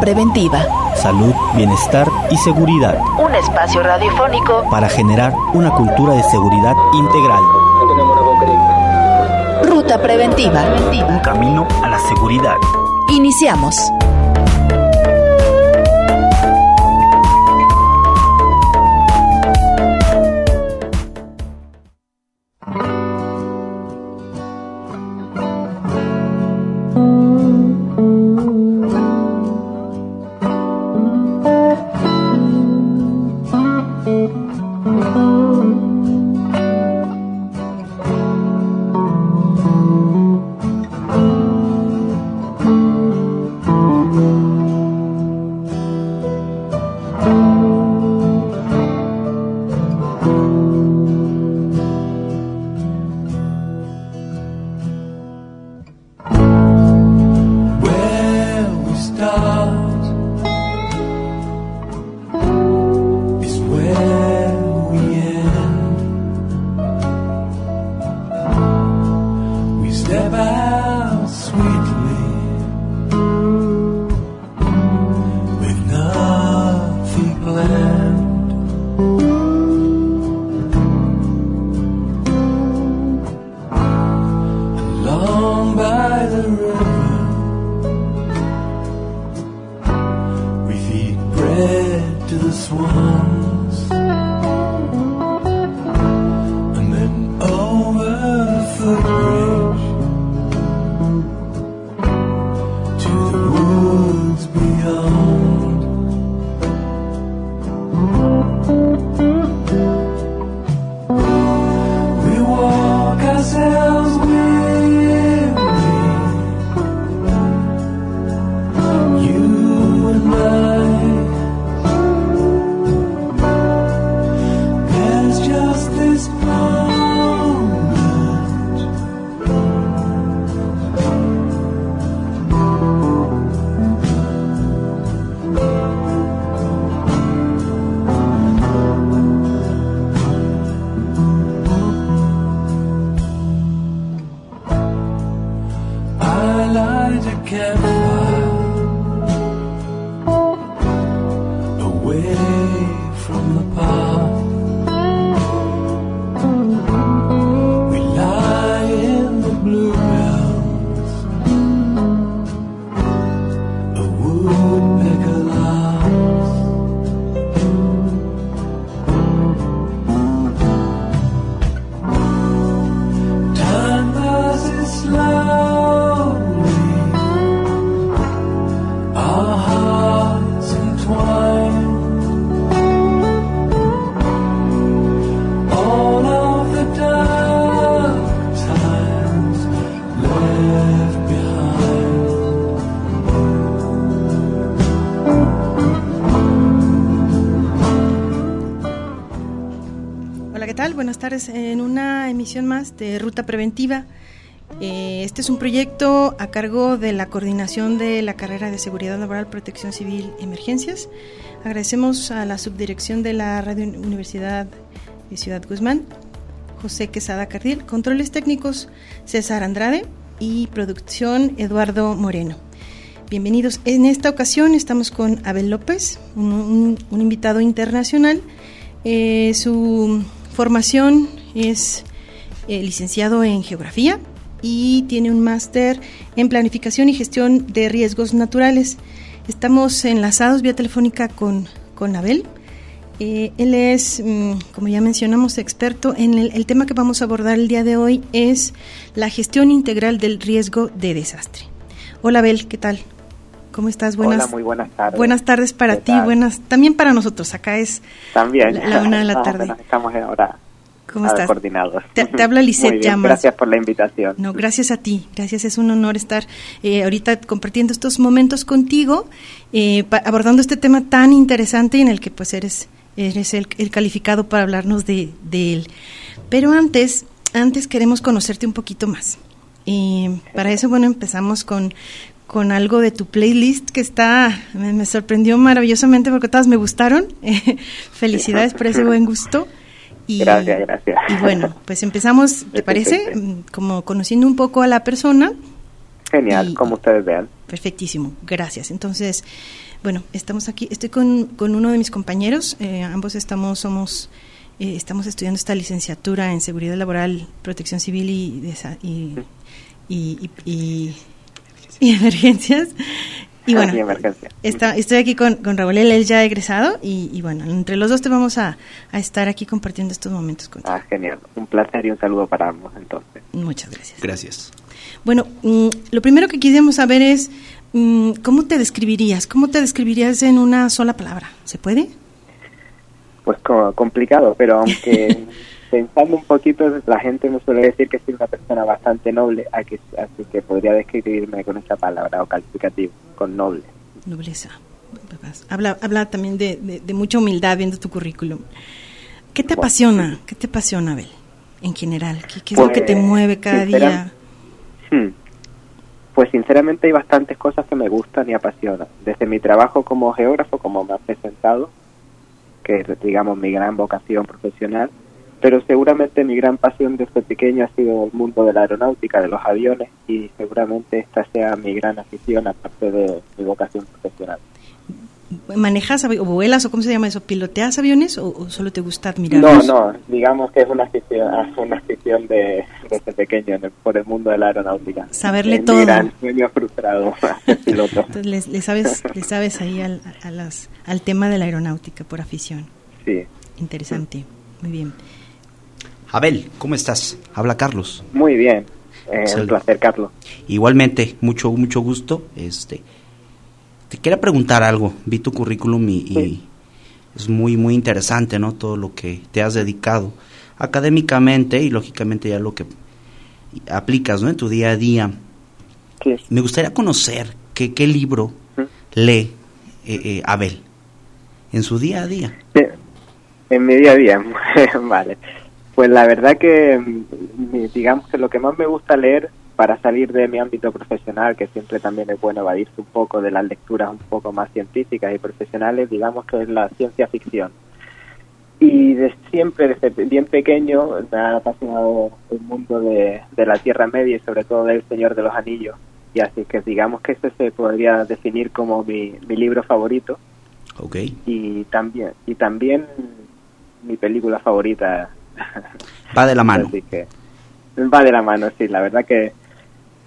Preventiva. Salud, bienestar y seguridad. Un espacio radiofónico para generar una cultura de seguridad integral. Ruta Preventiva. Un camino a la seguridad. Iniciamos. De Ruta Preventiva. Eh, este es un proyecto a cargo de la coordinación de la carrera de Seguridad Laboral, Protección Civil Emergencias. Agradecemos a la subdirección de la Radio Universidad de Ciudad Guzmán, José Quesada Cardiel, controles técnicos César Andrade y producción Eduardo Moreno. Bienvenidos. En esta ocasión estamos con Abel López, un, invitado internacional. Eh, su formación es eh, licenciado en geografía y tiene un máster en planificación y gestión de riesgos naturales. Estamos enlazados vía telefónica con, con Abel. Eh, él es, mm, como ya mencionamos, experto en el, el, tema que vamos a abordar el día de hoy es la gestión integral del riesgo de desastre. Hola Abel, ¿qué tal? ¿Cómo estás? Buenas, Hola, muy buenas tardes. Buenas tardes para ti, buenas también para nosotros. Acá es también. La, una de la tarde. estamos ahora ¿Cómo estás? coordinados. Te, te habla Lisette Llamas. Gracias por la invitación. No, gracias a ti. Gracias, es un honor estar eh, ahorita compartiendo estos momentos contigo, eh, abordando este tema tan interesante en el que pues eres, eres el, calificado para hablarnos de, de, él. Pero antes, antes queremos conocerte un poquito más. Eh, para eso, bueno, empezamos con, con algo de tu playlist que está, me, sorprendió maravillosamente porque todas me gustaron. Felicidades por ese buen gusto. Y, gracias, gracias. Y bueno, pues empezamos, ¿te parece? Mm, como conociendo un poco a la persona Genial, Y- como ustedes vean. Perfectísimo, gracias. Entonces, bueno, estamos aquí, estoy con, con uno de mis compañeros, eh, ambos estamos, somos, eh, estamos estudiando esta licenciatura en Seguridad Laboral, Protección Civil y, y, y- y- y Emergencias. Y bueno, Y emergencia. está- estoy aquí con, con Raúl, él es ya egresado y, y bueno, entre los dos te vamos a, a estar aquí compartiendo estos momentos contigo. Ah, genial. Un placer y un saludo para ambos, entonces. Muchas gracias. Gracias. Bueno, mm, lo primero que quisiéramos saber es, mm, ¿cómo te describirías? ¿Cómo te describirías en una sola palabra? ¿Se puede? Pues co- complicado, pero aunque pensando un poquito, la gente me suele decir que soy una persona bastante noble, así que podría describirme con esa palabra o calificativo, con noble. Nobleza. Habla, habla también de, de- de mucha humildad viendo tu currículum. ¿Qué te Bueno. apasiona? ¿Qué te apasiona, Abel? En general, ¿qué, qué es lo que te Pues, mueve cada día? Hmm. Pues sinceramente hay bastantes cosas que me gustan y apasionan. Desde mi trabajo como geógrafo, como me has presentado, que es, digamos, mi gran vocación profesional, pero seguramente mi gran pasión desde pequeño ha sido el mundo de la aeronáutica, de los aviones, y seguramente esta sea mi gran afición aparte de mi vocación profesional. ¿Manejas o vuelas o cómo se llama eso? ¿Piloteas aviones o, o solo te gusta No, admirarlos? no, digamos que es una afición, una afición de, desde pequeño en el- por el mundo de la aeronáutica. Saberle Es mi todo. gran sueño frustrado, piloto. Entonces le, le sabes, le sabes ahí al, a las, al tema de la aeronáutica por afición. Sí. Interesante. Muy bien. Abel, ¿cómo estás? Habla Carlos. Muy bien, eh, un placer, Carlos. Igualmente, mucho, mucho gusto. Este, te quería preguntar algo. Vi tu currículum y, es muy, muy interesante, ¿no? Todo lo que te has dedicado académicamente y lógicamente ya lo que aplicas, ¿no? En tu día a día. Sí. Me gustaría conocer qué, qué libro lee eh, eh, Abel en su día a día. En mi día a día, vale. Pues la verdad que, mm, digamos que lo que más me gusta leer para salir de mi ámbito profesional, que siempre también es bueno evadirse un poco de las lecturas un poco más científicas y profesionales, digamos que es la ciencia ficción. Y de siempre, desde bien pequeño, me ha apasionado el mundo de, de la Tierra Media y sobre todo del Señor de los Anillos. Y así que digamos que ese se podría definir como mi, mi libro favorito ¿Ok? y también y también mi película favorita Va de la mano. así que va de la mano sí la verdad que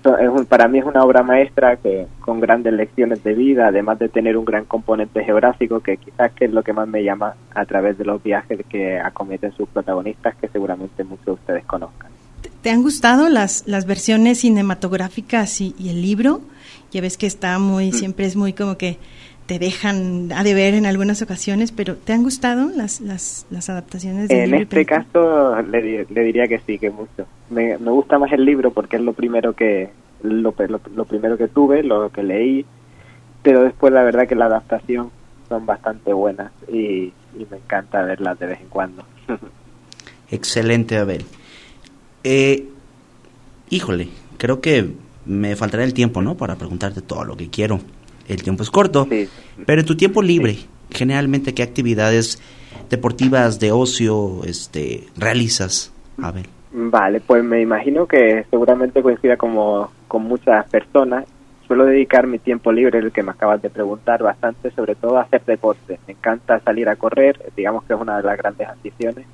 so- es un- para mí es una obra maestra que con grandes lecciones de vida además de tener un gran componente geográfico que quizás que es lo que más me llama a través de los viajes que acometen sus protagonistas que seguramente muchos de ustedes conozcan ¿Te- ¿Te han gustado las, las versiones cinematográficas y, y el libro? Ya ves que está muy, siempre es muy como que te dejan a de ver en algunas ocasiones, pero ¿te han gustado las, las, las adaptaciones del En este película? caso le, di- le diría que sí, que mucho. Me, me gusta más el libro porque es lo primero que lo, pe- lo, lo primero que tuve, lo que leí, pero después la verdad que la adaptación son bastante buenas y, y me encanta verlas de vez en cuando. Excelente, Abel. Eh, híjole, creo que me faltará el tiempo, ¿no? Para preguntarte todo lo que quiero. El tiempo es corto. Sí. Pero en tu tiempo libre, generalmente, ¿qué actividades deportivas de ocio este, realizas, Abel? Vale, pues me imagino que seguramente coincida como con muchas personas. Suelo dedicar mi tiempo libre, el que me acabas de preguntar, bastante, sobre todo a hacer deporte. Me encanta salir a correr, digamos que es una de las grandes aficiones.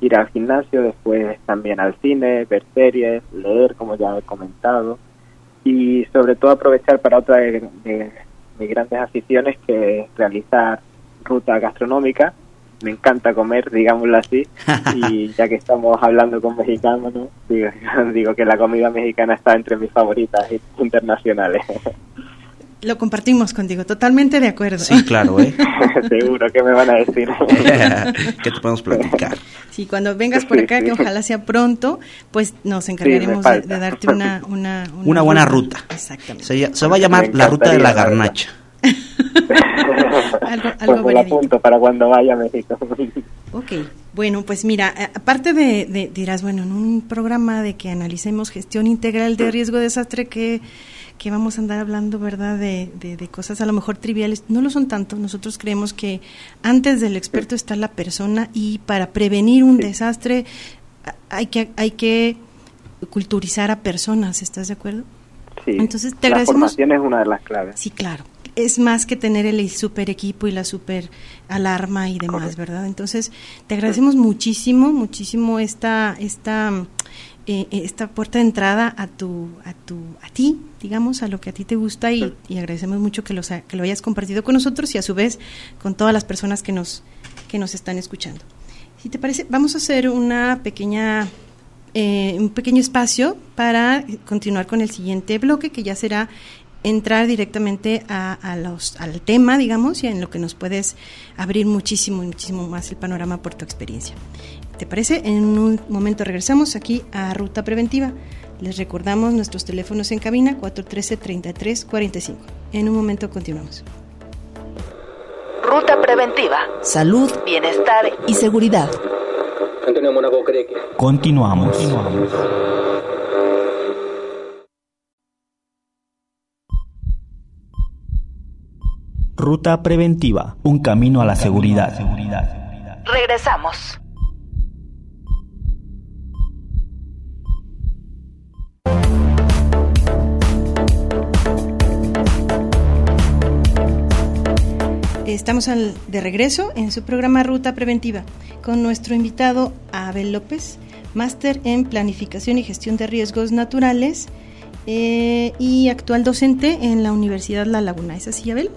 Ir al gimnasio, después también al cine, ver series, leer, como ya he comentado. Y sobre todo aprovechar para otra de, de mis grandes aficiones, que es realizar ruta gastronómica. Me encanta comer, digámoslo así. Y ya que estamos hablando con mexicanos, ¿no? digo, digo que la comida mexicana está entre mis favoritas internacionales. Lo compartimos contigo, totalmente de acuerdo. Sí, claro, ¿eh? Seguro que me van a decir. ¿Qué te podemos platicar? Sí, cuando vengas por acá, que ojalá sea pronto, pues nos encargaremos de, falta. de darte una, una, Una buena ruta. Exactamente. Se, se va a llamar la ruta de la garnacha. Algo- algo pues apunto para cuando vaya a México. Ok, bueno, pues mira, aparte de, de- dirás, bueno, en un programa de que analicemos gestión integral de riesgo de desastre que, que vamos a andar hablando, ¿verdad?, de, de- de cosas a lo mejor triviales, no lo son tanto. Nosotros creemos que antes del experto está la persona y para prevenir un desastre hay que, hay que culturizar a personas, ¿estás de acuerdo? Sí, Entonces, te la agradecemos. formación es una de las claves. Sí, claro. Es más que tener el super equipo y la super alarma y demás, Correcto. ¿verdad? Entonces, te agradecemos muchísimo, muchísimo esta, esta, eh, eh, esta puerta de entrada a tu, a tu, a ti, digamos, a lo que a ti te gusta y, y agradecemos mucho que, los, que lo hayas compartido con nosotros y a su vez con todas las personas que nos, que nos están escuchando. Si te parece, vamos a hacer una pequeña eh, un pequeño espacio para continuar con el siguiente bloque, que ya será entrar directamente a, a los, al tema, digamos, y en lo que nos puedes abrir muchísimo, muchísimo más el panorama por tu experiencia. ¿Te parece? En un momento regresamos aquí a Ruta Preventiva. Les recordamos nuestros teléfonos en cabina 413-3345. En un momento continuamos. Ruta preventiva. Salud, bienestar y seguridad. Antonio Mónaco cree que... Continuamos. Ruta preventiva, un camino a la seguridad. Regresamos. Estamos al- de regreso en su programa Ruta Preventiva con nuestro invitado Abel López, máster en Planificación y Gestión de Riesgos Naturales eh, y actual docente en la Universidad La Laguna. ¿Es así, Abel?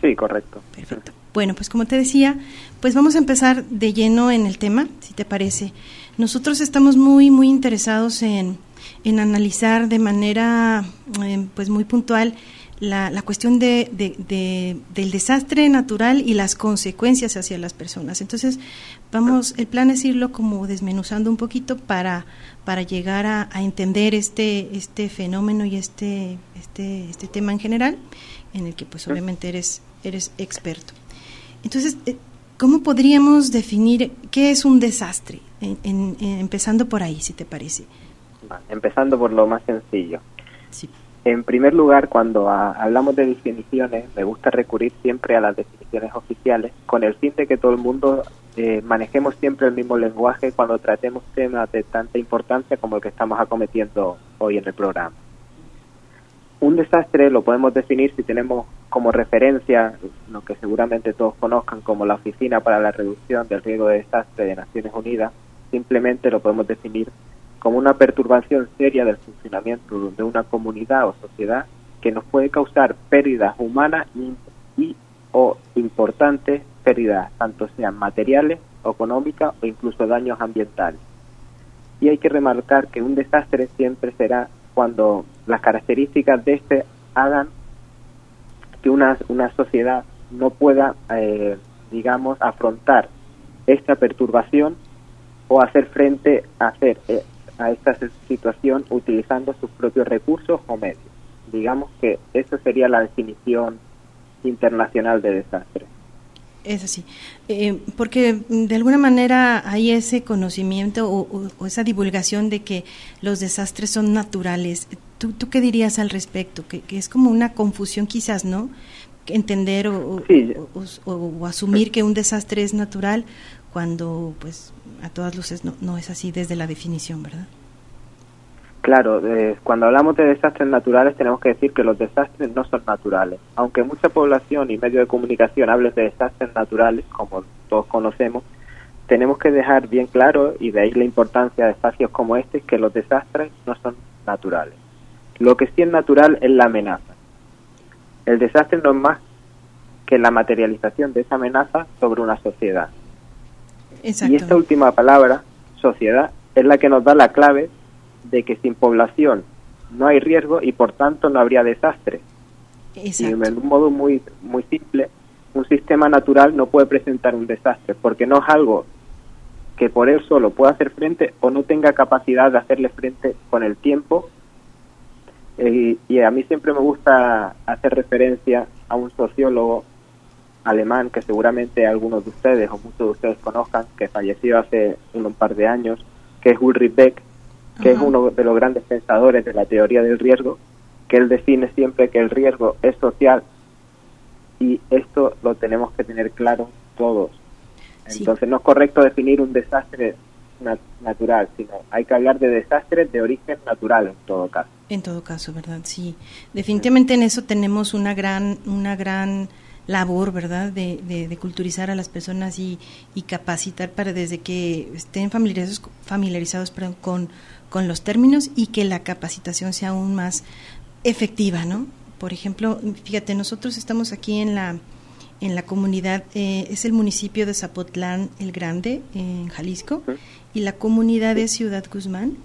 Sí, correcto. Perfecto. Bueno, pues como te decía, pues vamos a empezar de lleno en el tema, si te parece. Nosotros estamos muy, muy interesados en, en analizar de manera eh, pues muy puntual la, la cuestión de, de- de- del desastre natural y las consecuencias hacia las personas. Entonces, vamos, el plan es irlo como desmenuzando un poquito para, para llegar a, a entender este, este fenómeno y este, este, este tema en general, en el que pues obviamente eres, eres experto. Entonces, eh, ¿cómo podríamos definir qué es un desastre? En- en- en- empezando por ahí, si te parece. Empezando por lo más sencillo. Sí. En primer lugar, cuando a- hablamos de definiciones, me gusta recurrir siempre a las definiciones oficiales con el fin de que todo el mundo eh, manejemos siempre el mismo lenguaje cuando tratemos temas de tanta importancia como el que estamos acometiendo hoy en el programa. Un desastre lo podemos definir si tenemos como referencia lo que seguramente todos conozcan como la Oficina para la Reducción del Riesgo de Desastre de Naciones Unidas. Simplemente lo podemos definir como una perturbación seria del funcionamiento de una comunidad o sociedad que nos puede causar pérdidas humanas y, o importantes pérdidas, tanto sean materiales, económicas o incluso daños ambientales. Y hay que remarcar que un desastre siempre será cuando las características de este hagan que una, una sociedad no pueda, eh, digamos, afrontar esta perturbación o hacer frente a hacer eh, a esta situación utilizando sus propios recursos o medios. Digamos que esa sería la definición internacional de desastre. Es así. Eh, porque de alguna manera hay ese conocimiento o, o- o esa divulgación de que los desastres son naturales. ¿Tú, tú qué dirías al respecto? Que, que es como una confusión quizás, ¿no? Entender Sí. o- o asumir que un desastre es natural cuando pues a todas luces no, no es así desde la definición, ¿verdad? Claro, eh, cuando hablamos de desastres naturales tenemos que decir que los desastres no son naturales. Aunque mucha población y medios de comunicación hablen de desastres naturales, como todos conocemos, tenemos que dejar bien claro, y de ahí la importancia de espacios como este, que los desastres no son naturales. Lo que sí es natural es la amenaza. El desastre no es más que la materialización de esa amenaza sobre una sociedad. Y esta última palabra, sociedad, es la que nos da la clave de que sin población no hay riesgo y por tanto no habría desastre. Y en un modo muy, muy simple, un sistema natural no puede presentar un desastre porque no es algo que por él solo pueda hacer frente o no tenga capacidad de hacerle frente con el tiempo. Eh, y a mí siempre me gusta hacer referencia a un sociólogo alemán que seguramente algunos de ustedes o muchos de ustedes conozcan, que falleció hace un par de años, que es Ulrich Beck, que es uno de los grandes pensadores de la teoría del riesgo, que él define siempre que el riesgo es social y esto lo tenemos que tener claro todos. Sí. Entonces no es correcto definir un desastre na- natural, sino hay que hablar de desastres de origen natural en todo caso. En todo caso, ¿verdad? Sí. Definitivamente en eso tenemos una gran, una gran labor, ¿verdad? De, de, de culturizar a las personas y, y capacitar para desde que estén familiarizados, familiarizados perdón, con, con los términos y que la capacitación sea aún más efectiva, ¿no? Por ejemplo, fíjate, nosotros estamos aquí en la en la comunidad, eh, es el municipio de Zapotlán el Grande, en Jalisco, y la comunidad de Ciudad Guzmán,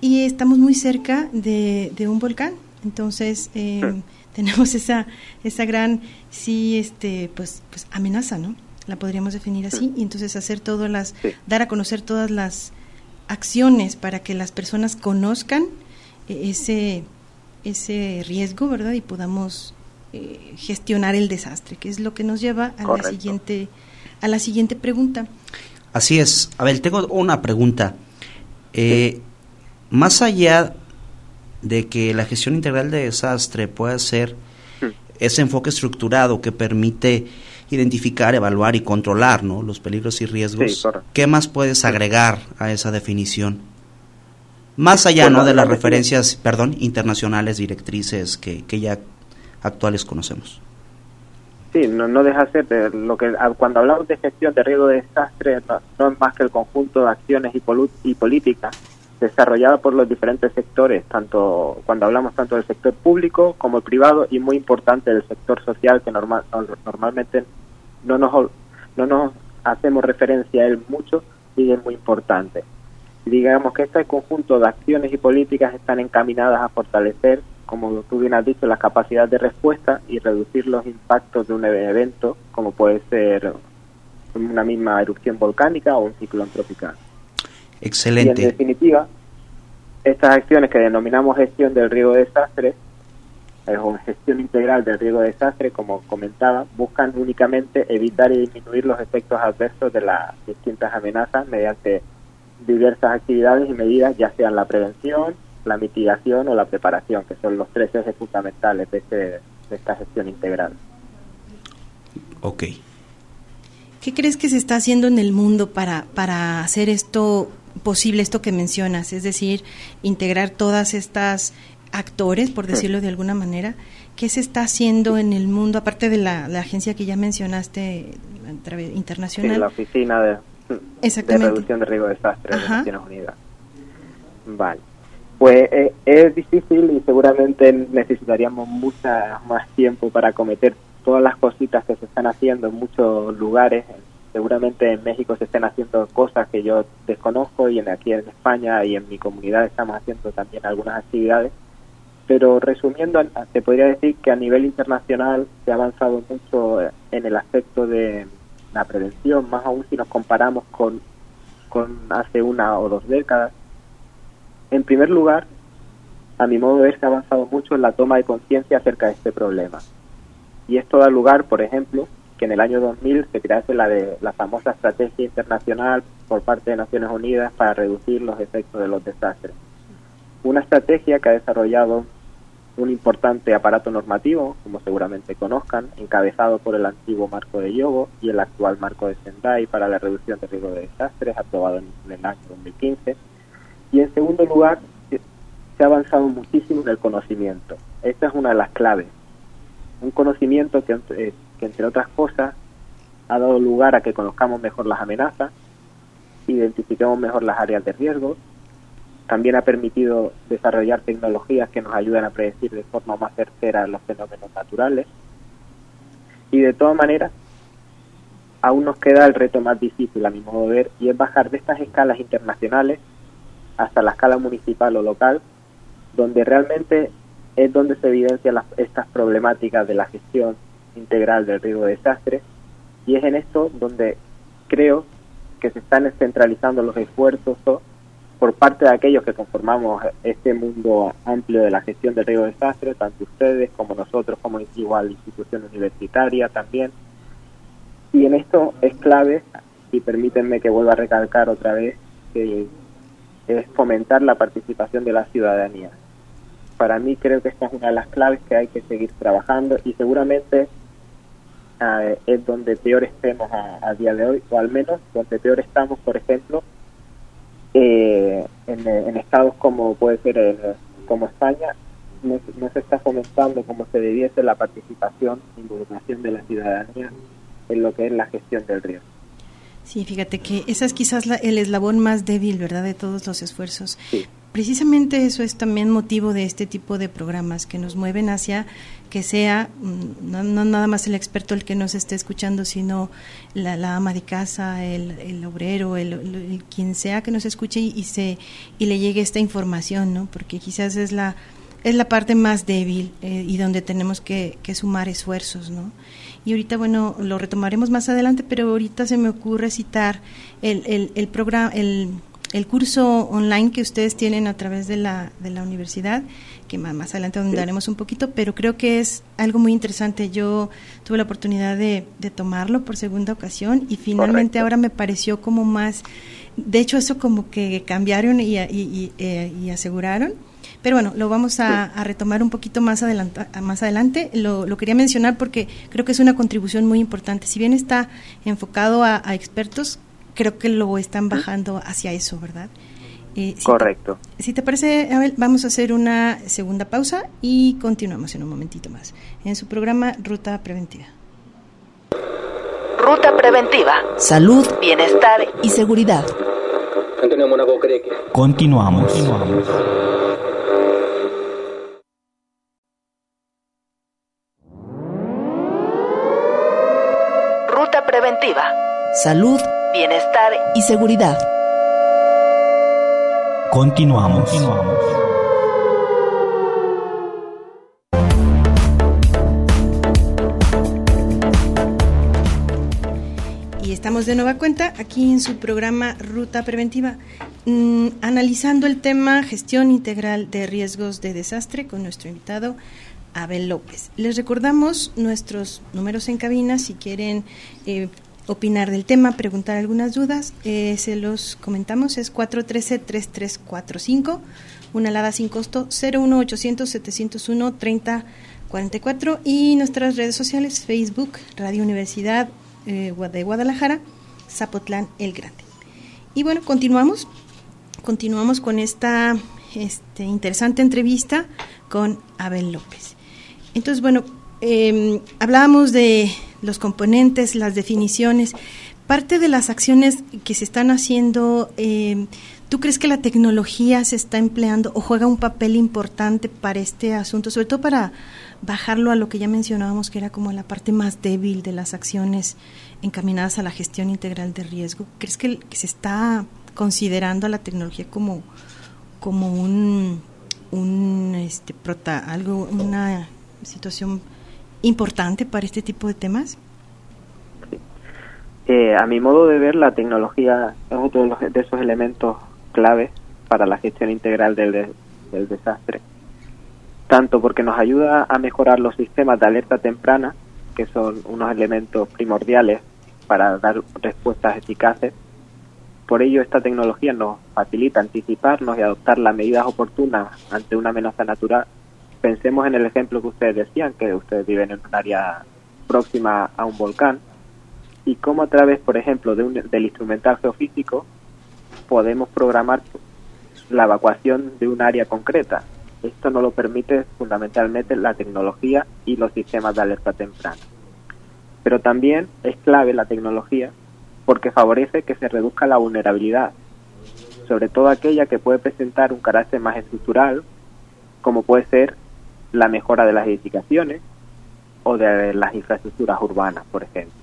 y estamos muy cerca de, de un volcán. Entonces, eh, tenemos esa, esa gran, sí, este, pues, pues amenaza, ¿no? La podríamos definir así, y entonces hacer todas las, Sí. dar a conocer todas las acciones para que las personas conozcan eh, ese, ese riesgo, ¿verdad? Y podamos eh, gestionar el desastre, que es lo que nos lleva a la siguiente, a la siguiente pregunta. Así es. A ver, tengo una pregunta. Eh, más allá de que la gestión integral de desastre pueda ser ese enfoque estructurado que permite identificar, evaluar y controlar ¿no? los peligros y riesgos, Sí. ¿qué más puedes agregar a esa definición? Más allá ¿no? de las la referencias perdón, internacionales, directrices que, que ya actuales conocemos. Sí, no, no deja de ser de lo que ah, cuando hablamos de gestión de riesgo de desastre no, no es más que el conjunto de acciones y, y políticas desarrolladas por los diferentes sectores, tanto cuando hablamos tanto del sector público como el privado y muy importante del sector social que normal, no- normalmente no nos no nos hacemos referencia a él mucho y es muy importante. Digamos que este conjunto de acciones y políticas están encaminadas a fortalecer, como tú bien has dicho, la capacidad de respuesta y reducir los impactos de un evento, como puede ser una misma erupción volcánica o un ciclón tropical. Y en Excelente. definitiva, estas acciones que denominamos gestión del riesgo de desastre, eh, o gestión integral del riesgo de desastre, como comentaba, buscan únicamente evitar y disminuir los efectos adversos de las distintas amenazas mediante diversas actividades y medidas, ya sean la prevención, la mitigación o la preparación, que son los tres ejes fundamentales de, este- de esta gestión integral. Ok. ¿Qué crees que se está haciendo en el mundo para, para hacer esto posible, esto que mencionas? Es decir, integrar todas estas actores, por decirlo de alguna manera. ¿Qué se está haciendo en el mundo, aparte de la, la agencia que ya mencionaste a través- Sí, internacional? la Oficina de, de. Reducción de Riesgo de Desastres de Ajá. Naciones Unidas. Vale. Pues eh, es difícil y seguramente necesitaríamos mucha más tiempo para cometer todas las cositas que se están haciendo en muchos lugares. Seguramente en México se estén haciendo cosas que yo desconozco y en, aquí en España y en mi comunidad estamos haciendo también algunas actividades. Pero resumiendo, te podría decir que a nivel internacional se ha avanzado mucho en el aspecto de la prevención, más aún si nos comparamos con, con hace una o dos décadas. En primer lugar, a mi modo de ver, se ha avanzado mucho en la toma de conciencia acerca de este problema. Y esto da lugar, por ejemplo, que en el año 2000 se crease la, de, la famosa estrategia internacional por parte de Naciones Unidas para reducir los efectos de los desastres. Una estrategia que ha desarrollado un importante aparato normativo, como seguramente conozcan, encabezado por el antiguo marco de Yogo y el actual marco de Sendai para la reducción de riesgo de desastres, aprobado en el año 2015. Y en segundo lugar, se se ha avanzado muchísimo en el conocimiento. Esta es una de las claves. Un conocimiento que, entre- que entre otras cosas, ha dado lugar a que conozcamos mejor las amenazas, identifiquemos mejor las áreas de riesgo, también ha permitido desarrollar tecnologías que nos ayudan a predecir de forma más certera los fenómenos naturales. Y de todas maneras, aún nos queda el reto más difícil, a mi modo de ver, y es bajar de estas escalas internacionales hasta la escala municipal o local, donde realmente es donde se evidencian las- estas problemáticas de la gestión integral del riesgo de desastre, y es en esto donde creo que se están centralizando los esfuerzos por parte de aquellos que conformamos este mundo amplio de la gestión del riesgo de desastre, tanto ustedes como nosotros, como igual institución universitaria también. Y en esto es clave, y permítanme que vuelva a recalcar otra vez, que es fomentar la participación de la ciudadanía. Para mí creo que esta es una de las claves que hay que seguir trabajando y seguramente eh, es donde peor estemos a, a día de hoy, o al menos donde peor estamos, por ejemplo, eh, en, en, estados como puede ser el, como España no, no, se está fomentando como se debiese la participación involucración de la ciudadanía en lo que es la gestión del riesgo. Sí, fíjate que esa es quizás la, el eslabón más débil, ¿verdad?, de todos los esfuerzos. Sí. Precisamente eso es también motivo de este tipo de programas que nos mueven hacia que sea mm, no, no nada más el experto el que nos esté escuchando, sino la, ama de casa, el, el obrero, el, quien sea que nos escuche y, y, se y le llegue esta información, ¿no? Porque quizás es la es la parte más débil eh, y donde tenemos que, que sumar esfuerzos, ¿no? y ahorita, bueno, lo retomaremos más adelante, pero ahorita se me ocurre citar el, el, el programa, el, el curso online que ustedes tienen a través de la, de la universidad, que más adelante daremos un poquito, pero creo que es algo muy interesante. Yo tuve la oportunidad de, de tomarlo por segunda ocasión y finalmente Correcto. ahora me pareció como más, de hecho eso como que cambiaron y, y, y, eh, y aseguraron pero bueno, lo vamos a, a retomar un poquito más, adelante, más adelante. Lo, lo, quería mencionar porque creo que es una contribución muy importante. Si bien está enfocado a, a expertos, creo que lo están bajando hacia eso, ¿verdad? Eh, si Correcto. Te, si te parece, Abel, vamos a hacer una segunda pausa y continuamos en un momentito más en su programa Ruta Preventiva. Ruta Preventiva. Salud, bienestar y seguridad. Antonio Monaco cree que... Continuamos. Continuamos. Ruta Preventiva. Salud, bienestar y seguridad. Continuamos. Continuamos. Y estamos de nueva cuenta aquí en su programa Ruta Preventiva, mmm, analizando el tema gestión integral de riesgos de desastre con nuestro invitado Abel López. Les recordamos nuestros números en cabina si quieren eh, opinar del tema, preguntar algunas dudas, eh, se los comentamos, es 413-3345, una alada sin costo 01800-701-3044 y nuestras redes sociales, Facebook, Radio Universidad eh, de Guadalajara, Zapotlán el Grande. Y bueno, continuamos, continuamos con esta este, interesante entrevista con Abel López. Entonces, bueno, eh, hablábamos de los componentes, las definiciones. Parte de las acciones que se están haciendo, eh, ¿tú crees que la tecnología se está empleando o juega un papel importante para este asunto, sobre todo para bajarlo a lo que ya mencionábamos, que era como la parte más débil de las acciones encaminadas a la gestión integral de riesgo? ¿Crees que, que se está considerando a la tecnología como, como un, un este, prota, algo, una situación importante para este tipo de temas? Eh, a mi modo de ver, la tecnología es otro de, los, de esos elementos claves para la gestión integral del, de, del desastre. Tanto porque nos ayuda a mejorar los sistemas de alerta temprana, que son unos elementos primordiales para dar respuestas eficaces. Por ello, esta tecnología nos facilita anticiparnos y adoptar las medidas oportunas ante una amenaza natural pensemos en el ejemplo que ustedes decían, que ustedes viven en un área próxima a un volcán, y cómo a través, por ejemplo, de un, del instrumental geofísico podemos programar la evacuación de un área concreta. Esto no lo permite fundamentalmente la tecnología y los sistemas de alerta temprana. Pero también es clave la tecnología porque favorece que se reduzca la vulnerabilidad, sobre todo aquella que puede presentar un carácter más estructural, como puede ser la mejora de las edificaciones o de las infraestructuras urbanas, por ejemplo.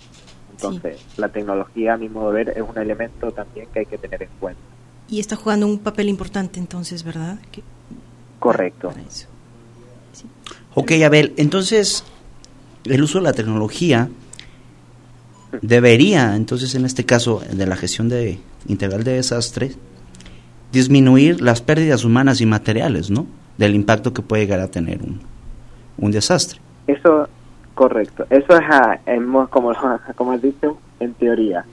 Entonces, sí. la tecnología, a mi modo de ver, es un elemento también que hay que tener en cuenta. Y está jugando un papel importante entonces, ¿verdad? Que, Correcto. Sí. Ok, Abel, entonces el uso de la tecnología debería, entonces en este caso de la gestión de, integral de desastres, disminuir las pérdidas humanas y materiales, ¿no? Del impacto que puede llegar a tener un, un desastre. Eso, correcto. Eso es, a, en, como, como has dicho, en teoría.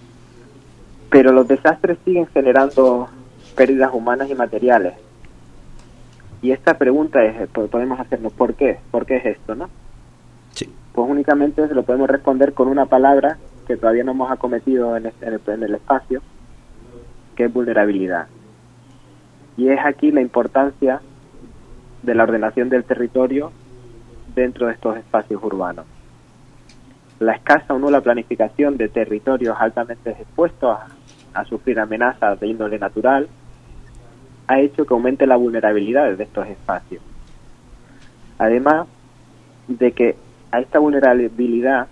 Pero los desastres siguen generando pérdidas humanas y materiales. Y esta pregunta es, pues, podemos hacernos, ¿por qué? ¿Por qué es esto, no? Sí. Pues únicamente se lo podemos responder con una palabra que todavía no hemos acometido en, este, en, el, en el espacio, que es vulnerabilidad. Y es aquí la importancia de la ordenación del territorio dentro de estos espacios urbanos. La escasa o nula planificación de territorios altamente expuestos a, a sufrir amenazas de índole natural ha hecho que aumente la vulnerabilidad de estos espacios. Además de que a esta vulnerabilidad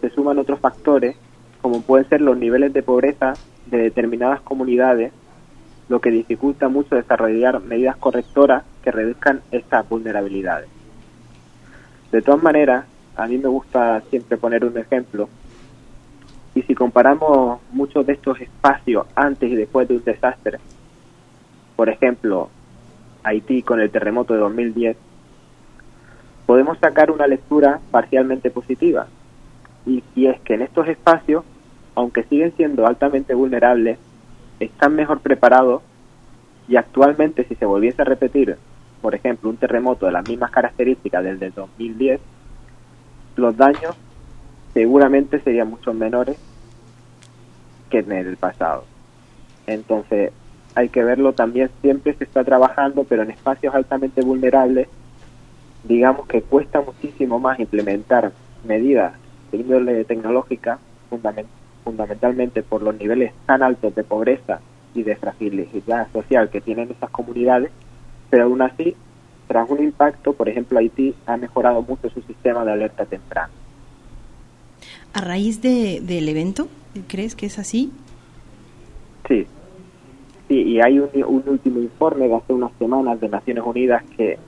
se suman otros factores como pueden ser los niveles de pobreza de determinadas comunidades, lo que dificulta mucho desarrollar medidas correctoras que reduzcan estas vulnerabilidades. De todas maneras, a mí me gusta siempre poner un ejemplo, y si comparamos muchos de estos espacios antes y después de un desastre, por ejemplo, Haití con el terremoto de 2010, podemos sacar una lectura parcialmente positiva. Y, y, es que en estos espacios, aunque siguen siendo altamente vulnerables, están mejor preparados y actualmente si se volviese a repetir, por ejemplo, un terremoto de las mismas características desde el 2010, los daños seguramente serían mucho menores que en el pasado. Entonces, hay que verlo también, siempre se está trabajando, pero en espacios altamente vulnerables, digamos que cuesta muchísimo más implementar medidas de índole tecnológica, fundamentalmente por los niveles tan altos de pobreza y de fragilidad social que tienen esas comunidades, pero aún así, tras un impacto, por ejemplo, Haití ha mejorado mucho su sistema de alerta temprana. ¿A raíz de, del evento? ¿Crees que es así? Sí, sí y hay un, un, último informe de hace unas semanas de Naciones Unidas que,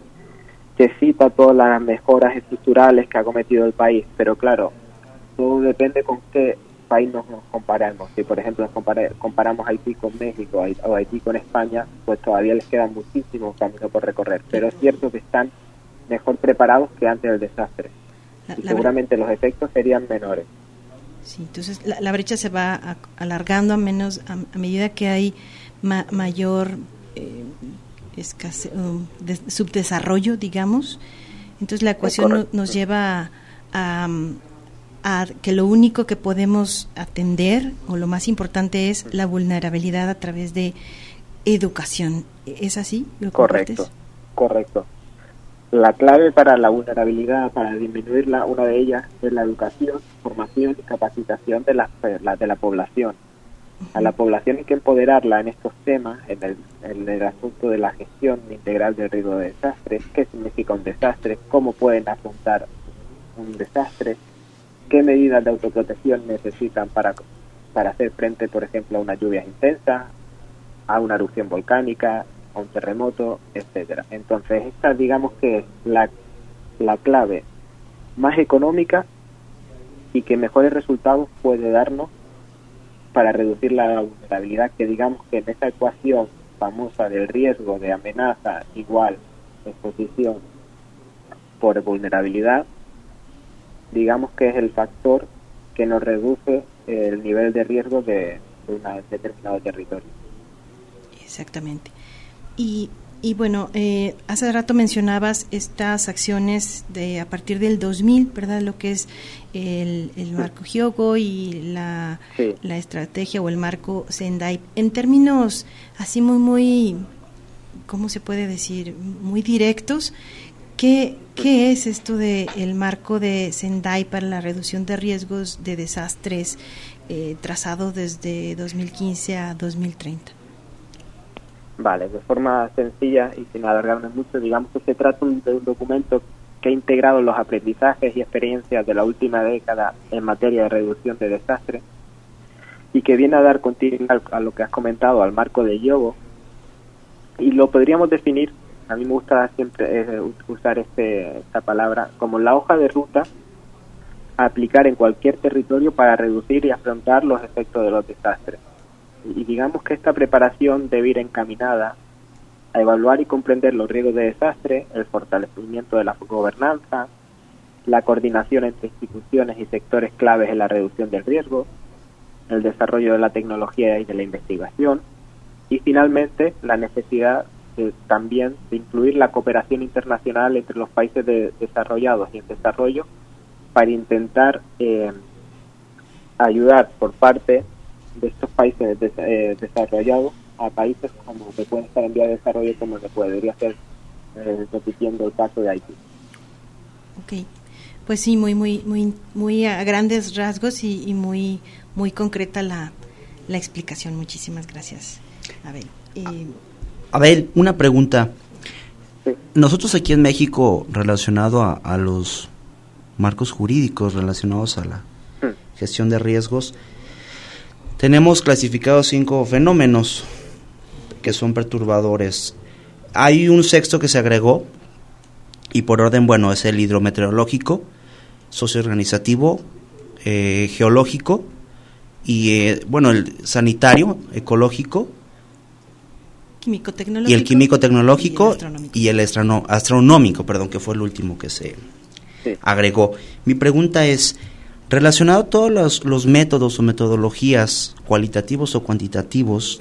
que cita todas las mejoras estructurales que ha cometido el país, pero claro, todo depende con qué país nos, nos comparamos. Si, por ejemplo, nos compara, comparamos Haití con México o Haití con España, pues todavía les queda muchísimo camino por recorrer. Pero es cierto que están mejor preparados que antes del desastre. La, y la seguramente los efectos serían menores. Sí, entonces la, la brecha se va a, alargando a menos a, a, medida que hay ma, mayor eh, escase, um, de, subdesarrollo, digamos. Entonces la ecuación no, nos lleva a, a, que lo único que podemos atender o lo más importante es la vulnerabilidad a través de educación. ¿Es así? ¿Lo correcto, correcto. La clave para la vulnerabilidad, para disminuirla, una de ellas es la educación, formación y capacitación de la, de la población. A la población hay que empoderarla en estos temas, en el, en el asunto de la gestión integral del riesgo de desastre, qué significa un desastre, cómo pueden afrontar un desastre, qué medidas de autoprotección necesitan para, para hacer frente, por ejemplo, a una lluvia intensa, a una erupción volcánica, a un terremoto, etcétera. Entonces, esta digamos que es la, la clave más económica y que mejores resultados puede darnos para reducir la vulnerabilidad que digamos que en esa ecuación famosa del riesgo de amenaza igual exposición por vulnerabilidad digamos que es el factor que nos reduce el nivel de riesgo de, de un determinado territorio exactamente y, y bueno, eh, hace rato mencionabas estas acciones de a partir del 2000, ¿verdad? Lo que es el, el marco Hyogo y la, sí. la estrategia o el marco Sendai. En términos así muy, muy, ¿cómo se puede decir? Muy directos, ¿qué, es esto del el marco de Sendai para la reducción de riesgos de desastres eh, trazado desde 2015 a 2030? Vale, de forma sencilla y sin alargarme mucho, digamos que se trata de un documento que ha integrado los aprendizajes y experiencias de la última década en materia de reducción de desastres y que viene a dar continuidad a lo que has comentado, al marco de Yogo. Y lo podríamos definir, a mí me gusta siempre eh, usar este, esta palabra, como la hoja de ruta a aplicar en cualquier territorio para reducir y afrontar los efectos de los desastres. Y digamos que esta preparación debe ir encaminada a evaluar y comprender los riesgos de desastre, el fortalecimiento de la gobernanza, la coordinación entre instituciones y sectores claves en la reducción del riesgo, el desarrollo de la tecnología y de la investigación, y finalmente la necesidad de, también de incluir la cooperación internacional entre los países de, desarrollados y en desarrollo para intentar eh, ayudar por parte de estos países des, eh, desarrollados a países como que pueden estar en vía de desarrollo como que podría ser eh, repitiendo el caso de Haití. Ok, pues sí, muy, muy, muy, muy a grandes rasgos y, y muy, muy concreta la, la explicación. Muchísimas gracias, Abel. Eh, Abel, una pregunta. Sí. Nosotros aquí en México, relacionado a, a los marcos jurídicos relacionados a la gestión de riesgos, tenemos clasificados cinco fenómenos que son perturbadores. Hay un sexto que se agregó y por orden, bueno, es el hidrometeorológico, socioorganizativo, eh, geológico y, eh, bueno, el sanitario, ecológico químico tecnológico. y el químico tecnológico y el astronómico. y el astrono- astronómico, perdón, que fue el último que se Sí. agregó. Mi pregunta es, relacionado a todos los, los métodos o metodologías cualitativos o cuantitativos,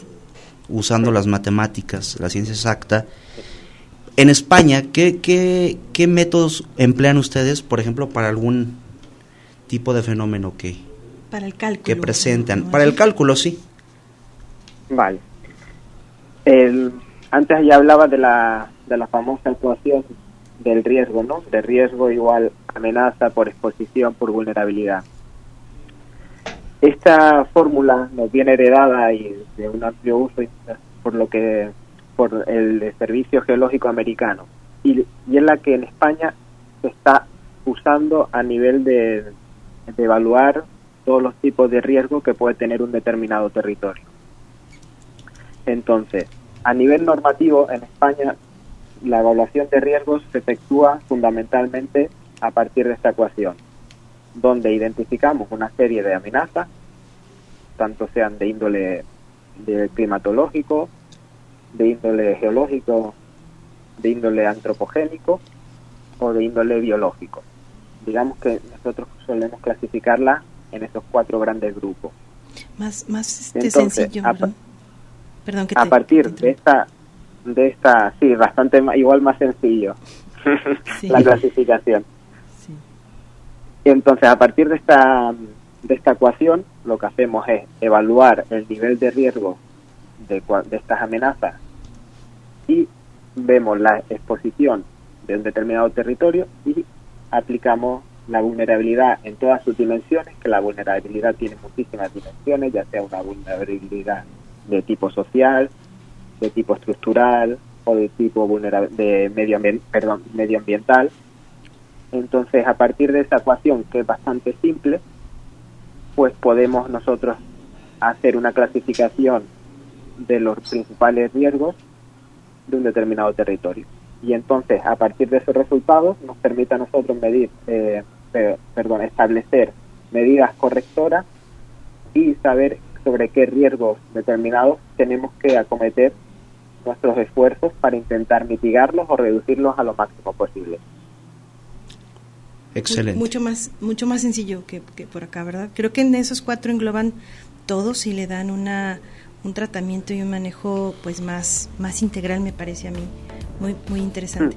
usando las matemáticas, la ciencia exacta, en España, ¿qué, qué, qué métodos emplean ustedes, por ejemplo, para algún tipo de fenómeno que, Para el cálculo. que presentan? ¿no? Para el cálculo, sí. Vale. El, antes ya hablaba de la, de la famosa ecuación del riesgo, ¿no? De riesgo igual amenaza por exposición por vulnerabilidad. Esta fórmula nos viene heredada y de un amplio uso por lo que por el Servicio Geológico Americano y, y es la que en España se está usando a nivel de, de evaluar todos los tipos de riesgo que puede tener un determinado territorio. Entonces, a nivel normativo en España, la evaluación de riesgos se efectúa fundamentalmente a partir de esta ecuación, donde identificamos una serie de amenazas, tanto sean de índole de climatológico, de índole geológico, de índole antropogénico o de índole biológico. Digamos que nosotros solemos clasificarla en esos cuatro grandes grupos. Más, más este, Entonces, sencillo. a, ¿verdad? Perdón que a te- partir te de esta de esta sí bastante igual más sencillo Sí. la clasificación Sí. y entonces a partir de esta de esta ecuación lo que hacemos es evaluar el nivel de riesgo de, de estas amenazas y vemos la exposición de un determinado territorio y aplicamos la vulnerabilidad en todas sus dimensiones, que la vulnerabilidad tiene muchísimas dimensiones, ya sea una vulnerabilidad de tipo social, de tipo estructural o de tipo de medio, perdón, medioambiental. Entonces, a partir de esa ecuación, que es bastante simple, pues podemos nosotros hacer una clasificación de los principales riesgos de un determinado territorio. Y entonces, a partir de esos resultados, nos permite a nosotros medir, eh, pe- perdón, establecer medidas correctoras y saber sobre qué riesgos determinados tenemos que acometer nuestros esfuerzos para intentar mitigarlos o reducirlos a lo máximo posible. Excelente. Mucho más, mucho más sencillo que, que por acá, ¿verdad? Creo que en esos cuatro engloban todos y le dan una un tratamiento y un manejo pues más, más integral me parece a mí. Muy, muy interesante.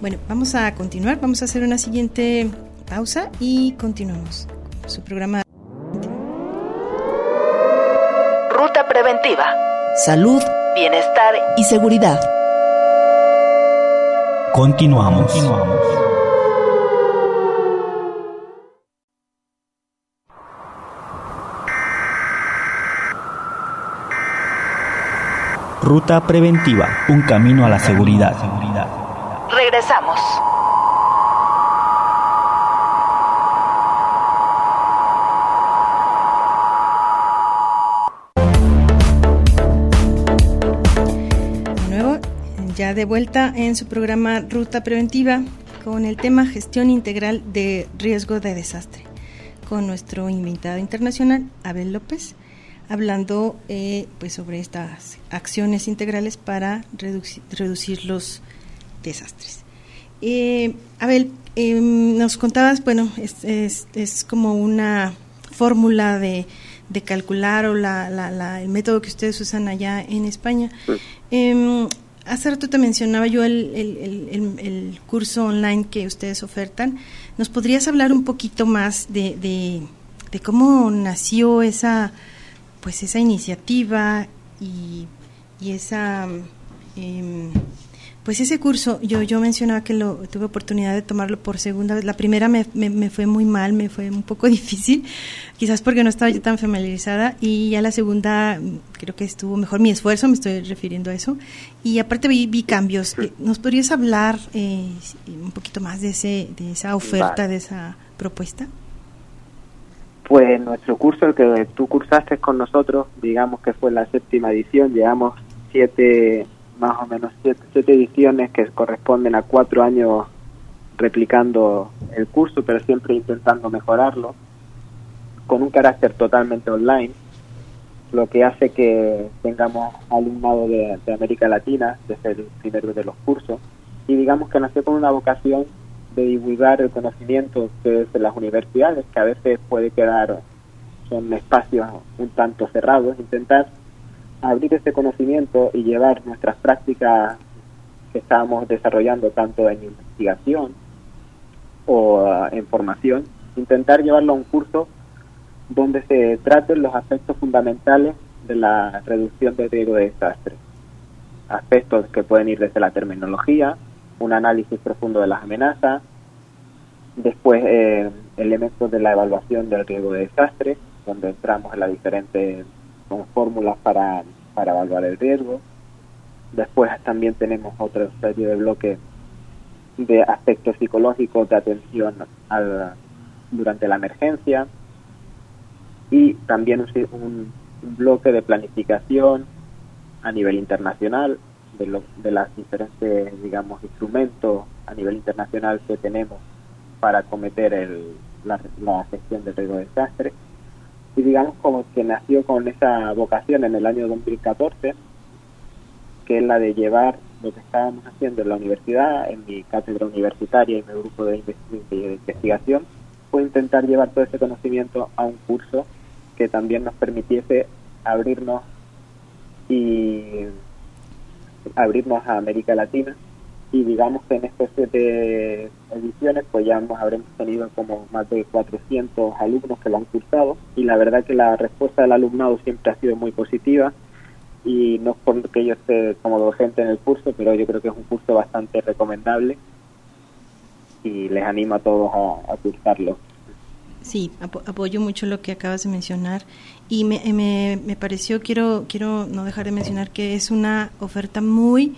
Bueno, vamos a continuar, vamos a hacer una siguiente pausa y continuamos con su programa. Ruta preventiva. Salud, bienestar y seguridad. Continuamos. Continuamos. Ruta preventiva, un camino a la seguridad. Regresamos. Ya de vuelta en su programa Ruta Preventiva con el tema Gestión Integral de Riesgo de Desastre, con nuestro invitado internacional, Abel López, hablando eh, pues sobre estas acciones integrales para reduci- reducir los desastres. Eh, Abel, eh, nos contabas, bueno, es, es, es como una fórmula de, de calcular o la, la, la, el método que ustedes usan allá en España. Eh, hace rato te mencionaba yo el, el, el, el, curso online que ustedes ofertan. ¿Nos podrías hablar un poquito más de, de, cómo nació esa, pues esa iniciativa y, y esa em, pues ese curso, yo, yo mencionaba que lo tuve oportunidad de tomarlo por segunda vez. La primera me, me, fue muy mal, me fue un poco difícil, quizás porque no estaba yo tan familiarizada. Y ya la segunda creo que estuvo mejor mi esfuerzo, me estoy refiriendo a eso. Y aparte vi, vi cambios. ¿Nos podrías hablar eh, un poquito más de, ese, de esa oferta, de esa propuesta? Pues nuestro curso, el que tú cursaste con nosotros, digamos que fue la séptima edición, llevamos siete más o menos siete, ediciones que corresponden a cuatro años replicando el curso, pero siempre intentando mejorarlo, con un carácter totalmente online, lo que hace que tengamos alumnado de, América Latina desde el primero de los cursos, y digamos que nació con una vocación de divulgar el conocimiento desde las universidades, que a veces puede quedar, son espacios un tanto cerrados, intentar abrir ese conocimiento y llevar nuestras prácticas que estábamos desarrollando tanto en investigación o uh, en formación, intentar llevarlo a un curso donde se traten los aspectos fundamentales de la reducción del riesgo de desastre. Aspectos que pueden ir desde la terminología, un análisis profundo de las amenazas, después eh, elementos de la evaluación del riesgo de desastre, donde entramos en las diferentes con fórmulas para, para evaluar el riesgo. Después también tenemos otra serie de bloques de aspectos psicológicos de atención al, durante la emergencia y también un, bloque de planificación a nivel internacional de, lo, de las diferentes digamos instrumentos a nivel internacional que tenemos para cometer el, la, la gestión del riesgo de desastre y digamos como que nació con esa vocación en el año 2014, que es la de llevar lo que estábamos haciendo en la universidad, en mi cátedra universitaria y mi grupo de, investigación, fue intentar llevar todo ese conocimiento a un curso que también nos permitiese abrirnos y abrirnos a América Latina y digamos que en estas siete ediciones pues ya hemos, habremos tenido como más de 400 alumnos que lo han cursado y la verdad que la respuesta del alumnado siempre ha sido muy positiva y no es porque yo esté como docente en el curso, pero yo creo que es un curso bastante recomendable y les animo a todos a, cursarlo. Sí, apoyo mucho lo que acabas de mencionar y me, me, me pareció, quiero, quiero no dejar de mencionar que es una oferta muy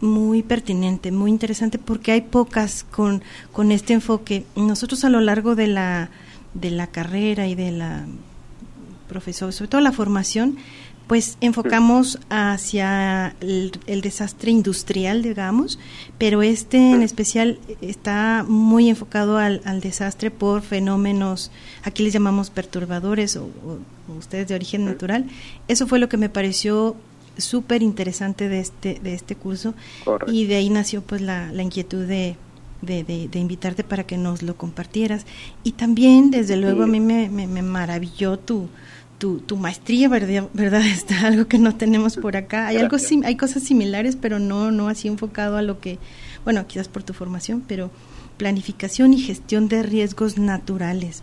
muy pertinente, muy interesante, porque hay pocas con, con este enfoque. Nosotros a lo largo de la, de la carrera y de la profesor, sobre todo la formación, pues enfocamos hacia el, desastre industrial, digamos, pero este en especial está muy enfocado al, al desastre por fenómenos, aquí les llamamos perturbadores o, o ustedes de origen natural. Eso fue lo que me pareció súper interesante de este, de este curso y de ahí nació pues la, la inquietud de, de, invitarte para que nos lo compartieras. Y también, desde luego, a mí me, me, maravilló tu, tu, tu, maestría, ¿verdad? ¿verdad? Está algo que no tenemos por acá. Hay, algo, hay cosas similares, pero no, no así enfocado a lo que, bueno, quizás por tu formación, pero planificación y gestión de riesgos naturales.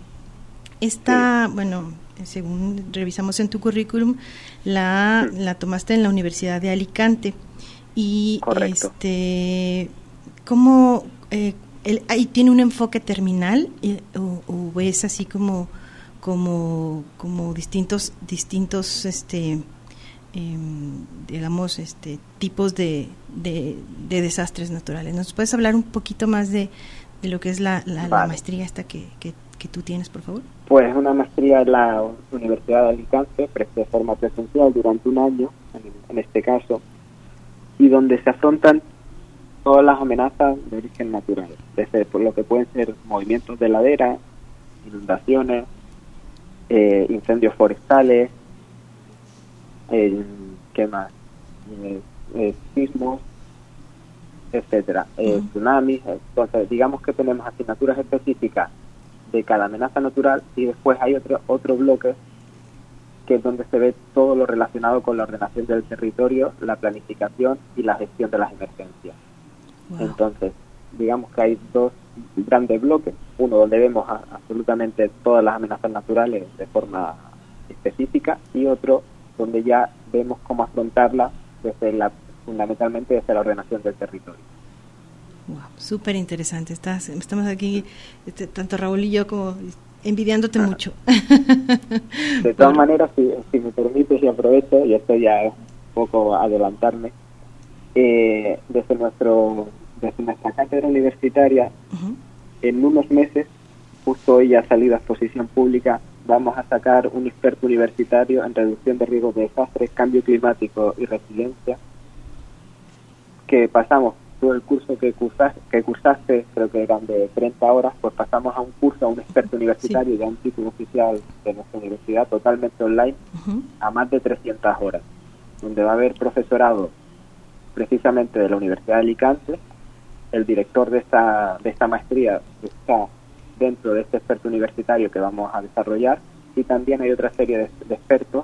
Esta, bueno, según revisamos en tu currículum, la, la tomaste en la Universidad de Alicante. Y este, ¿cómo eh, ahí tiene un enfoque terminal o, es así como como como distintos distintos este em, digamos este tipos de, de, desastres naturales nos puedes hablar un poquito más de, de lo que es la, la, maestría esta que, que, que tú tienes por favor pues una maestría en la Universidad de Alicante, de forma presencial durante un año, en, este caso, y donde se afrontan todas las amenazas de origen natural, desde por lo que pueden ser movimientos de ladera, inundaciones, eh, incendios forestales, eh, ¿qué más? Eh, sismos, etcétera, tsunamis. Entonces, digamos que tenemos asignaturas específicas de cada amenaza natural y después hay otro, otro bloque que es donde se ve todo lo relacionado con la ordenación del territorio, la planificación y la gestión de las emergencias. Entonces, digamos que hay dos grandes bloques, uno donde vemos absolutamente todas las amenazas naturales de forma específica y otro donde ya vemos cómo afrontarlas desde la, fundamentalmente desde la ordenación del territorio. Wow, súper interesante. Estás, estamos aquí, este, tanto Raúl y yo, como envidiándote Ah. mucho. De todas maneras, si, si me permites y aprovecho, y esto ya es un poco adelantarme, eh, desde, nuestro, desde nuestra cátedra universitaria, en unos meses, justo hoy ya ha salido a exposición pública, vamos a sacar un experto universitario en reducción de riesgos de desastres, cambio climático y resiliencia, que pasamos todo el curso que cursaste, que cursaste creo que eran de 30 horas, pues pasamos a un curso, a un experto universitario, ya un título oficial de nuestra universidad, totalmente online, a más de 300 horas, donde va a haber profesorado precisamente de la Universidad de Alicante, el director de esta, de esta maestría está dentro de este experto universitario que vamos a desarrollar y también hay otra serie de, de expertos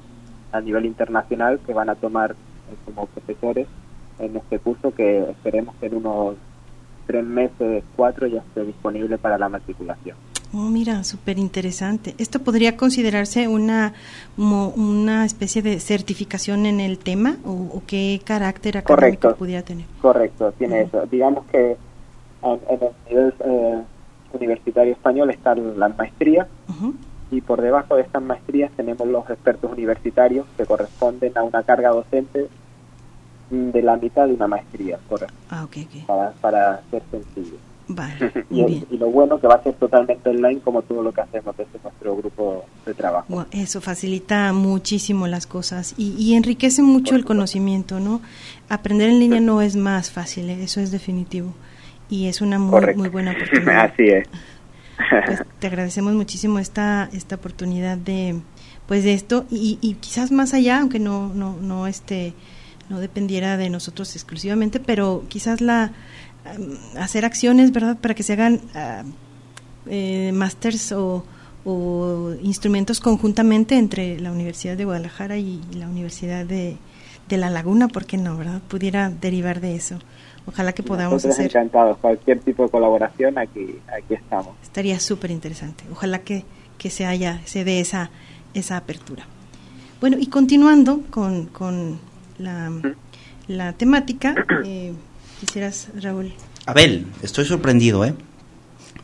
a nivel internacional que van a tomar eh, como profesores en este curso que esperemos que en unos tres meses, cuatro ya esté disponible para la matriculación. Oh, mira, súper interesante. ¿Esto podría considerarse una, una especie de certificación en el tema o, o qué carácter académico Correcto. pudiera tener? Correcto, tiene eso. Digamos que en, en el nivel eh, universitario español están las maestrías y por debajo de estas maestrías tenemos los expertos universitarios que corresponden a una carga docente de la mitad de una maestría, correcto, Ah, ok, ok. para, para ser sencillo. Vale, Y, bien. y lo bueno que va a ser totalmente online como todo lo que hacemos desde nuestro grupo de trabajo. Gua- Eso facilita muchísimo las cosas y, y enriquece mucho el conocimiento, ¿no? Aprender en línea no es más fácil, ¿eh? eso es definitivo. Y es una muy, Correcto. muy buena oportunidad. Así es. Pues te agradecemos muchísimo esta, esta oportunidad de, pues de esto y, y quizás más allá, aunque no, no, no, este, no dependiera de nosotros exclusivamente, pero quizás la am, hacer acciones, ¿verdad? Para que se hagan ah, eh, másters o, o instrumentos conjuntamente entre la Universidad de Guadalajara y la Universidad de, de La Laguna, ¿por qué no, verdad? Pudiera derivar de eso. Ojalá que podamos Nosotros hacer encantados. Cualquier tipo de colaboración, aquí, aquí estamos. estaría súper interesante. Ojalá que, que se haya, se dé esa, esa apertura. Bueno, y continuando con, con la, la temática, eh, quisieras, Raúl. Abel, estoy sorprendido, ¿eh?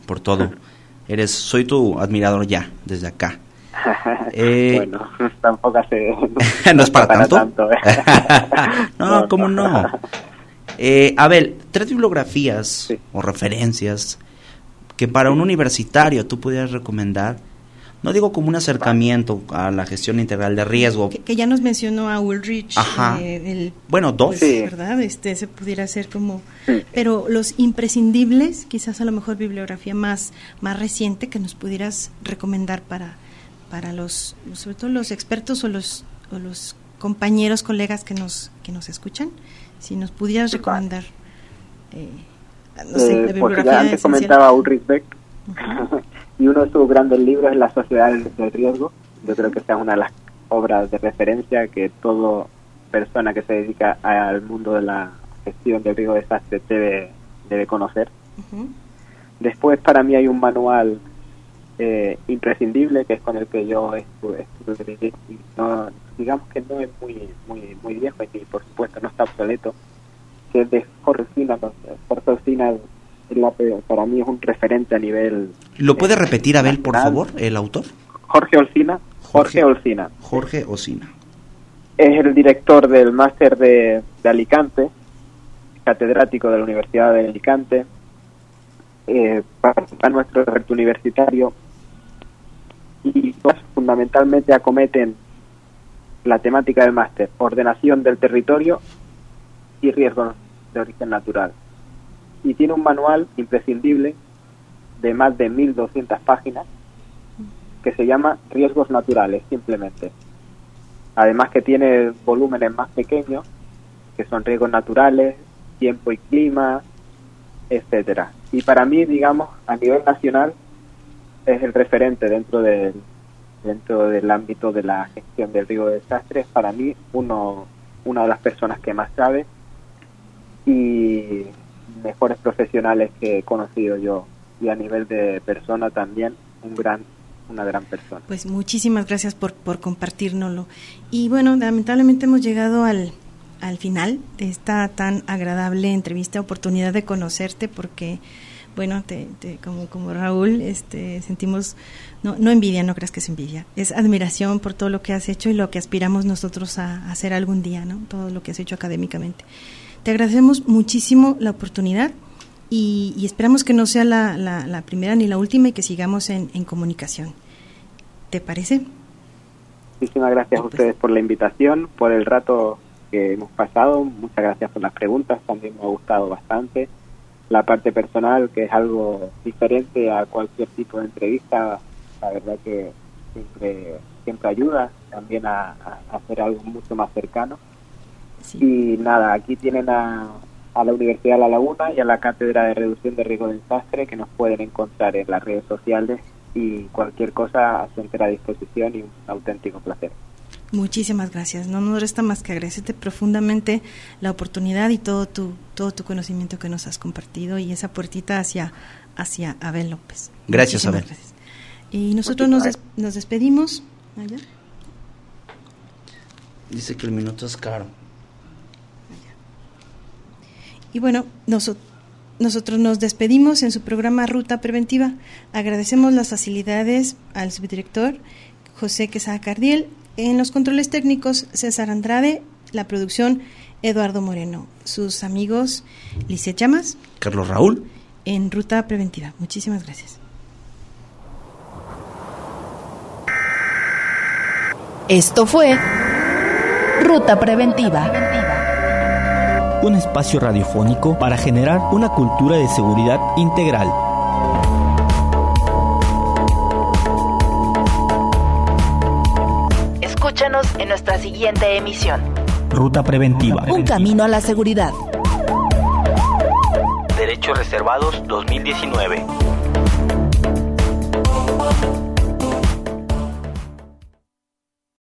Por todo. Eres, soy tu admirador ya, desde acá. Eh, bueno, tampoco hace... no es para tanto. ¿eh? no, ¿cómo no? Eh, Abel, tres bibliografías Sí. o referencias que para un universitario tú pudieras recomendar, no digo como un acercamiento a la gestión integral de riesgo, Que, que ya nos mencionó a Ulrich, Ajá. eh, el, bueno, dos, pues, Sí. ¿verdad? Este, se pudiera ser como... Pero los imprescindibles, quizás a lo mejor bibliografía más, más reciente que nos pudieras recomendar para, para los, sobre todo los expertos o los, o los compañeros, colegas que nos, que nos escuchan, si nos pudieras recomendar, eh, no sé, Eh, la porque bibliografía ya antes comentaba Ulrich Beck Ujú. y uno de sus grandes libros es La Sociedad del Riesgo. Yo creo que esa es una de las obras de referencia que toda persona que se dedica al mundo de la gestión del riesgo de desastre debe, debe conocer. Después para mí hay un manual eh, imprescindible que es con el que yo estuve, estuve- no, digamos que no es muy muy muy viejo y por supuesto no está obsoleto que es de Jorge la- para mí es un referente a nivel ¿Lo puede eh, repetir, Abel, por favor, el autor? Jorge Olcina Jorge Jorge. Olcina Jorge Osina. es el director del máster de, de Alicante, catedrático de la Universidad de Alicante, eh, participa en nuestro reto universitario y pues, fundamentalmente acometen la temática del máster, ordenación del territorio y riesgos de origen natural. Y tiene un manual imprescindible de más de 1.200 páginas que se llama Riesgos Naturales, simplemente. Además que tiene volúmenes más pequeños, que son riesgos naturales, tiempo y clima, etcétera. Y para mí, digamos, a nivel nacional, es el referente dentro del dentro del ámbito de la gestión del riesgo de desastres. Para mí, uno una de las personas que más sabe y mejores profesionales que he conocido yo y a nivel de persona también un gran una gran persona. Pues muchísimas gracias por, por compartirnoslo. Y bueno, lamentablemente hemos llegado al, al final de esta tan agradable entrevista, oportunidad de conocerte, porque, bueno, te, como, como Raúl, este, sentimos, no, no envidia, no creas que es envidia, es admiración por todo lo que has hecho y lo que aspiramos nosotros a, hacer algún día, ¿no? Todo lo que has hecho académicamente. Te agradecemos muchísimo la oportunidad y, esperamos que no sea la, la, primera ni la última y que sigamos en, en comunicación. ¿Te parece? Muchísimas gracias a ustedes por la invitación, por el rato que hemos pasado. Muchas gracias por las preguntas, también me ha gustado bastante. La parte personal, que es algo diferente a cualquier tipo de entrevista, la verdad que siempre, siempre ayuda también a, hacer algo mucho más cercano. Y nada, aquí tienen a, a la Universidad de La Laguna y a la Cátedra de Reducción de Riesgo de Desastre que nos pueden encontrar en las redes sociales y cualquier cosa a su entera disposición y un auténtico placer. Muchísimas gracias. No nos resta más que agradecerte profundamente la oportunidad y todo tu, todo tu conocimiento que nos has compartido y esa puertita hacia, hacia Abel López. Gracias, Abel. Y nosotros nos, nos despedimos. Dice que el minuto es caro. Y bueno, nosotros nosotros nos despedimos en su programa Ruta Preventiva. Agradecemos las facilidades al subdirector José Quesada Cardiel, en los controles técnicos César Andrade, la producción Eduardo Moreno, sus amigos Lice Llamas, Carlos Raúl, en Ruta Preventiva. Muchísimas gracias. Esto fue Ruta Preventiva un espacio radiofónico para generar una cultura de seguridad integral. Escúchanos en nuestra siguiente emisión. Ruta Preventiva. Un camino a la seguridad. Derechos Reservados 2019.